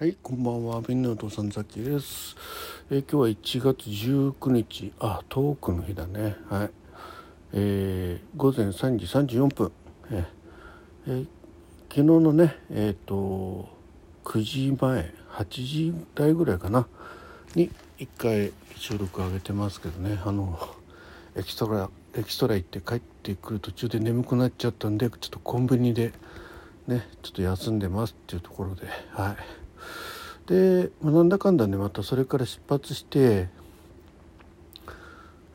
はい、こんばんは。みんなお父さんザキです。え今日は1月19日、あ、トークの日だね。はい。えー午前3時34分。えー昨日のね、えっ、と9時前、8時台ぐらいかなに1回収録上げてますけどね。あのエキストラエキストラ行って帰ってくる途中で眠くなっちゃったんで、ちょっとコンビニでね、ちょっと休んでますっていうところで、はい。で、まあ、なんだかんだねまたそれから出発して、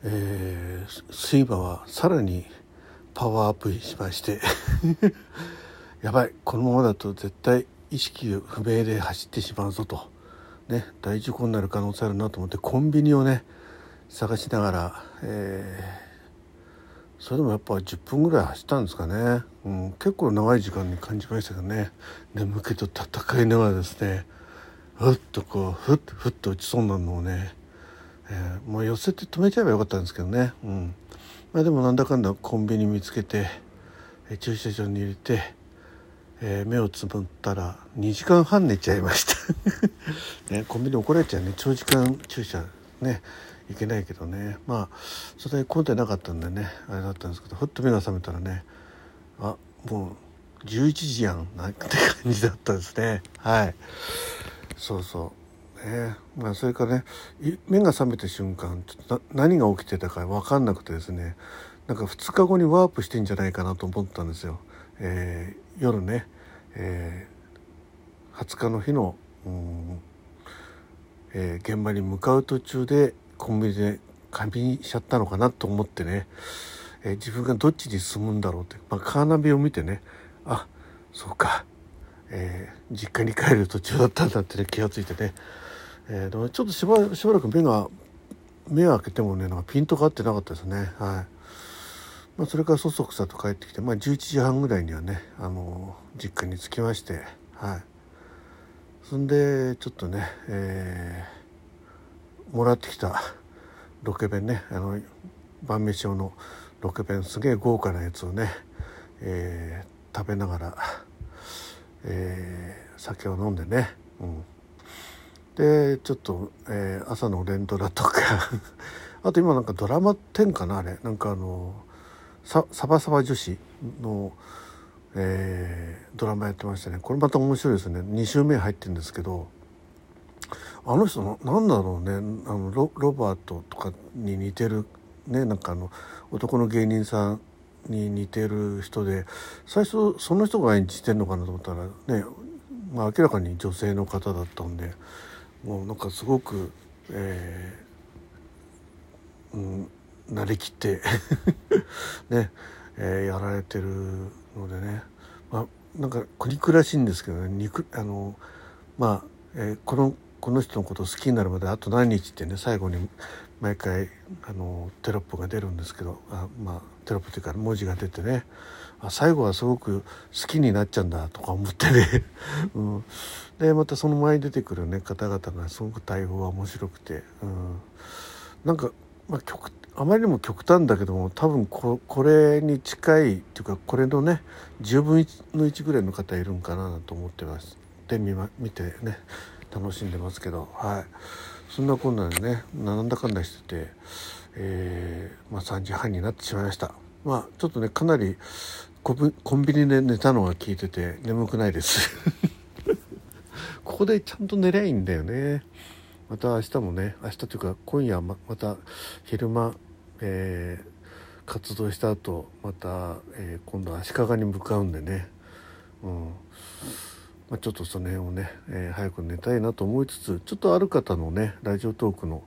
えー、睡魔はさらにパワーアップしまして やばいこのままだと絶対意識不明で走ってしまうぞと、ね、大事故になる可能性あるなと思ってコンビニをね探しながら、えーそれでもやっぱ10分ぐらい走ったんですかね、うん、結構長い時間に感じましたけどね。眠気と戦いながらですね。ふっとこうふっふっと打ちそうなのをね、えーもう寄せて止めちゃえばよかったんですけどね、うん。まあ、でもなんだかんだコンビニ見つけて、えー駐車場に入れて、えー目をつぶったら2時間半寝ちゃいました、ね、コンビニ怒られちゃうね。長時間駐車ねいけないけどね。まあそれで混んでなかったんでねあれだったんですけどふっと目が覚めたらねあもう11時やんなんて感じだったですね。はい。そうそう。ね。まあそれからね目が覚めた瞬間ちょっと何が起きてたか分かんなくてですね。なんか2日後にワープしてんじゃないかなと思ったんですよ、えー夜ね、えー20日の日の、うんえー現場に向かう途中でコンビニで仮眠しちゃったのかなと思ってね、えー自分がどっちに進むんだろうって、まあ、カーナビを見てね。あそうか、えー実家に帰る途中だったんだってね気がついてね、えーでもちょっとしばしばらく目が目を開けてもねなんかピントが合ってなかったですね。はい。まあ、それからそそくさと帰ってきて、まあ、11時半ぐらいにはね、あの実家に着きましてはい。そんでちょっとね、えーもらってきたロケ弁ねあの晩飯用のロケ弁すげえ豪華なやつをね、えー食べながら、えー酒を飲んでね、うん、でちょっと、えー朝の連ドラとか。あと今なんかドラマ10かなあれ。なんかあのサバサバ女子の、えードラマやってましたね。これまた面白いですね。2週目入ってるんですけど。あの人のなんだろうね。あのロロバートとかに似てるね。なんかあの男の芸人さんに似てる人で最初その人が演じてんのかなと思ったらね、まあ、明らかに女性の方だったんでもうなんかすごく、えーうん、慣れきって ね、えーやられてるのでね、まあ、なんか国苦しいんですけどね。肉あのまあ、えーこのこの人のことを好きになるまであと何日ってね最後に毎回あのテロップが出るんですけどあまあテロップというか文字が出てねあ最後はすごく好きになっちゃうんだとか思ってね、うん、でまたその前に出てくるね方々がすごく対応が面白くて、うん、なんか、まあ、極あまりにも極端だけども多分ここれに近いっていうかこれのね10分の1ぐらいの方いるんかなと思ってます。で見,、ま、見てね。楽しんでますけどはい。そんなこんなでねなんだかんだしてて、えーまあ、3時半になってしまいました。まあちょっとねかなりコンビコンビニで寝たのが効いてて眠くないです。ここでちゃんと寝りゃいいんだよね。また明日もね明日というか今夜ままた昼間、えー活動した後また、えー今度足利に向かうんでね、うんまあ、ちょっとその辺をね、えー早く寝たいなと思いつつちょっとある方のねラジオトークの、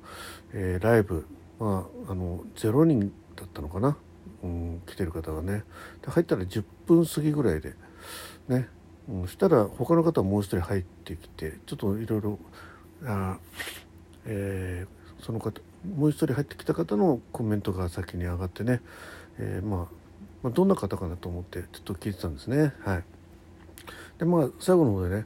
えーライブまああの0人だったのかな、うん、来てる方がね。で入ったら10分過ぎぐらいでね、うん、したら他の方もう一人入ってきてちょっといろいろあえーその方もう一人入ってきた方のコメントが先に上がってね、えーまあ、まあどんな方かなと思ってちょっと聞いてたんですね。はい、でまあ最後の方でね、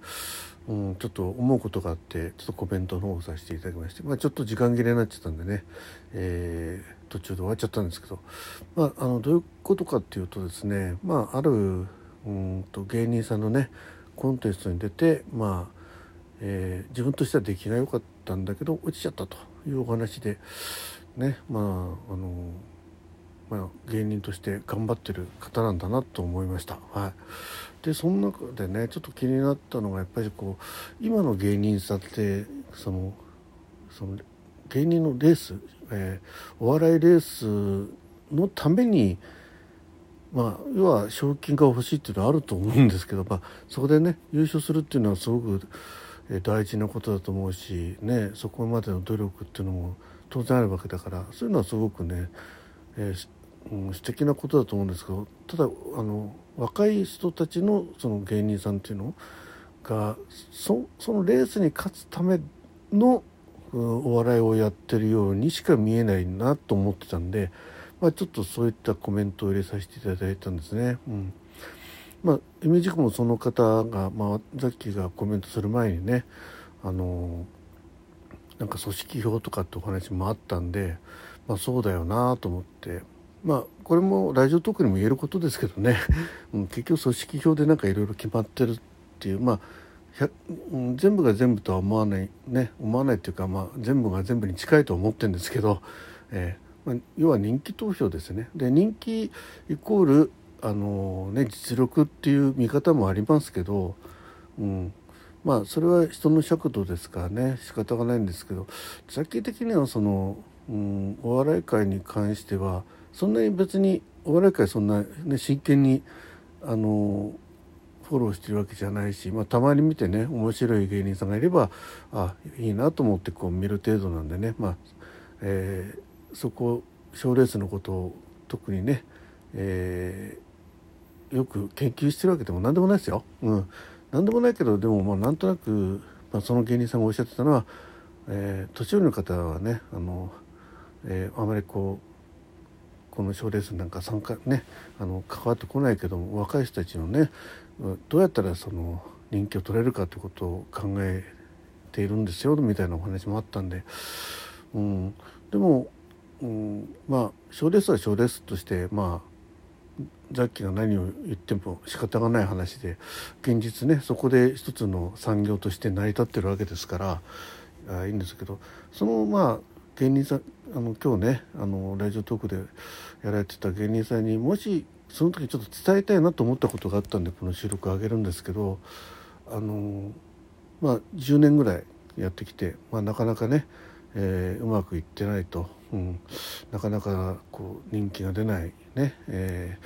うん、ちょっと思うことがあってちょっとコメントの方をさせていただきまして、まあ、ちょっと時間切れになっちゃったんでね、えー途中で終わっちゃったんですけど、まあ、あのどういうことかっていうとですね、まあ、あるうんと芸人さんのねコンテストに出てまあえー、自分としては出来が良かったんだけど落ちちゃったというお話でねまああのまあ、芸人として頑張ってる方なんだなと思いました。はい、でその中でねちょっと気になったのがやっぱりこう今の芸人さんってそのその芸人のレース、えー、お笑いレースのためにまあ要は賞金が欲しいっていうのはあると思うんですけど、まあ、そこでね優勝するっていうのはすごく大事なことだと思うし、ね、そこまでの努力っていうのも当然あるわけだからそういうのはすごくね、えーうん、素敵なことだと思うんですけどただあの若い人たちのその芸人さんっていうのがそのレースに勝つためのお笑いをやってるようにしか見えないなと思ってたんで、まあ、ちょっとそういったコメントを入れさせていただいたんですね。うんまあ、イメージもその方が、まあ、ザッキーがコメントする前にねあのなんか組織票とかってお話もあったんで、まあ、そうだよなと思ってまあこれもラジオトークにも言えることですけどね、うん、結局組織票でなんかいろいろ決まってるっていう。まあ全部が全部とは思わないね。思わないっていうか、まあ、全部が全部に近いと思ってるんですけど、えーまあ、要は人気投票ですね。で人気イコールあの、ね、実力っていう見方もありますけど、うん、まあそれは人の尺度ですからね。仕方がないんですけど雑記的にはその、うん、お笑い界に関してはそんなに別にお笑い界そんな、ね、真剣にあのフォローしてるわけじゃないし、まあ、たまに見てね面白い芸人さんがいればあいいなと思ってこう見る程度なんでね、まあえー、そこ賞レースのことを特にね、えー、よく研究してるわけでも何でもないですよ。うん、何でもないけどでもまあなんとなく、まあ、その芸人さんがおっしゃってたのは、えー、年寄りの方はねあの、えー、あまりこうこの賞レースなんか参加ねあの関わってこないけども若い人たちのねどうやったらその人気を取れるかということを考えているんですよみたいなお話もあったんで、うん、でも、うん、まあ賞レースは賞レースとしてまあザッキーが何を言っても仕方がない話で現実ねそこで一つの産業として成り立ってるわけですからあいいんですけど。そのまあ芸人さんあの今日ねあのラジオトークでやられてた芸人さんにもしその時ちょっと伝えたいなと思ったことがあったんでこの収録を上げるんですけどあのまあ10年ぐらいやってきて、まあ、なかなかね、えー、うまくいってないと、うん、なかなかこう人気が出ないね、え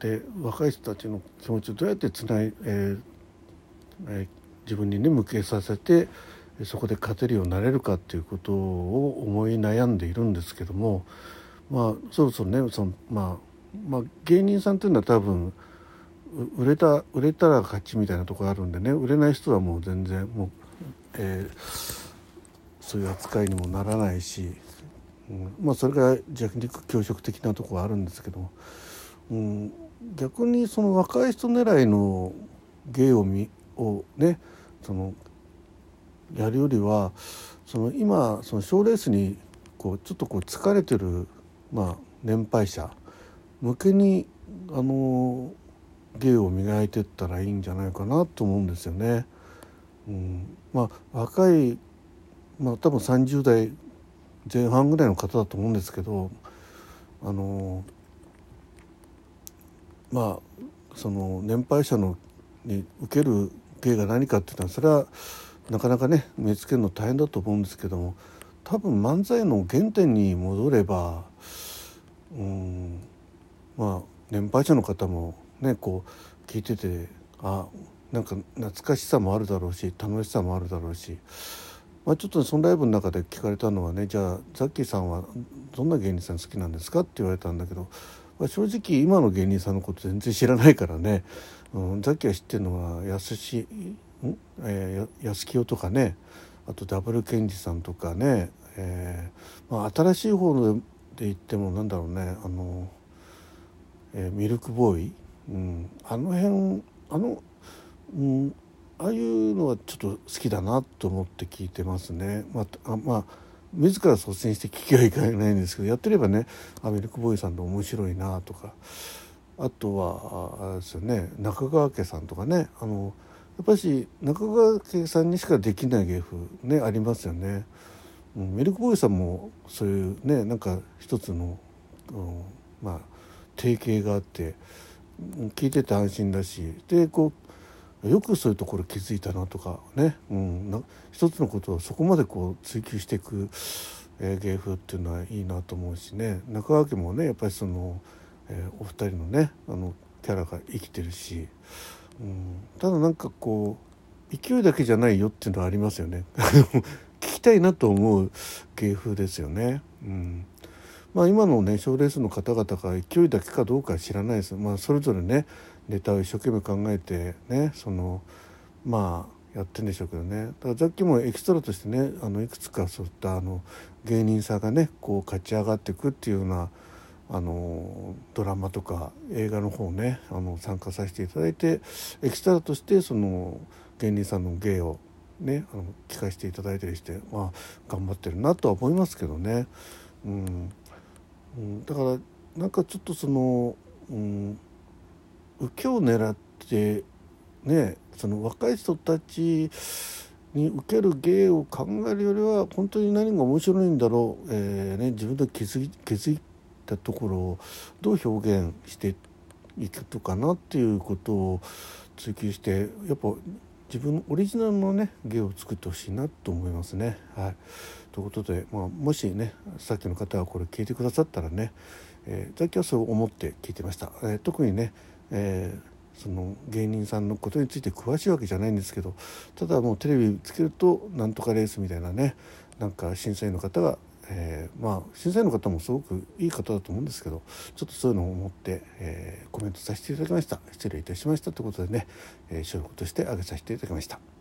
ー、で若い人たちの気持ちをどうやってつない、えーえー、自分にね向けさせてそこで勝てるようになれるかっていうことを思い悩んでいるんですけどもまあそろそろねその、まあ、まあ芸人さんっていうのは多分売れた売れたら勝ちみたいなところあるんでね売れない人はもう全然もう、えー、そういう扱いにもならないし、うん、まあそれが弱肉強食的なところはあるんですけども、うん、逆にその若い人狙いの芸を見をねそのやるよりはその今その賞レースにこうちょっとこう疲れてる、まあ、年配者向けにあの芸を磨いてったらいいんじゃないかなと思うんですよね。うん、まあ若い、まあ、多分30代前半ぐらいの方だと思うんですけどあのまあその年配者のに受ける芸が何かっていうのはそれはなかなかね見つけるの大変だと思うんですけども多分漫才の原点に戻ればうんまあ年配者の方もねこう聞いててあなんか懐かしさもあるだろうし楽しさもあるだろうし、まあ、ちょっとそのライブの中で聞かれたのはねじゃあザッキーさんはどんな芸人さん好きなんですかって言われたんだけど、まあ、正直今の芸人さんのこと全然知らないからね、うん、ザッキーは知ってるのは安しえー、安清とかねあとダブルケンジさんとかね、えーまあ、新しい方で言ってもなんだろうねあの、えー、ミルクボーイ、うん、あの辺あの、うん、ああいうのはちょっと好きだなと思って聞いてますね。まあ、あまあ自ら率先して聞きはいかないんですけどやってればねあミルクボーイさんって面白いなとかあとはあれですよね中川家さんとかねあのっぱり中川家さんにしかできない芸風ねありますよね。うん、ミルクボーイさんもそういうねなんか一つの、うん、まあ定型があって聞いてて安心だしでこうよくそういうところ気づいたなとかね、うん、な一つのことをそこまでこう追求していく、えー、芸風っていうのはいいなと思うしね中川家もねやっぱりその、えー、お二人のねあのキャラが生きてるし、うん、ただなんかこう勢いだけじゃないよっていうのはありますよね。聞きたいなと思う芸風ですよね。うん。まあ、今のね賞レースの方々が勢いだけかどうかは知らないです、まあ、それぞれねネタを一生懸命考えてねそのまあやってんでしょうけどね。だからさっきもエキストラとしてねあのいくつかそういったあの芸人さんがねこう勝ち上がっていくっていうようなあのドラマとか映画の方ねあの参加させていただいてエキストラとしてその芸人さんの芸をねあの聞かせていただいたりしてまあ頑張ってるなとは思いますけどね。うんうん、だからなんかちょっとその、うん、受けを狙ってねその若い人たちに受ける芸を考えるよりは本当に何が面白いんだろう、えーね、自分で気づ気づいたところをどう表現していくとかなっていうことを追求してやっぱ自分オリジナルのね芸を作ってほしいなと思いますね。はい、ということで、まあ、もしねさっきの方がこれ聞いてくださったらね、えー、さっきはそう思って聞いてました。えー、特にね、えー、その芸人さんのことについて詳しいわけじゃないんですけどただもうテレビつけるとなんとかレースみたいなねなんか審査員の方がえー、まあ審査員の方もすごくいい方だと思うんですけどちょっとそういうのを思って、えー、コメントさせていただきました失礼いたしましたということでね、えー、証拠として挙げさせていただきました。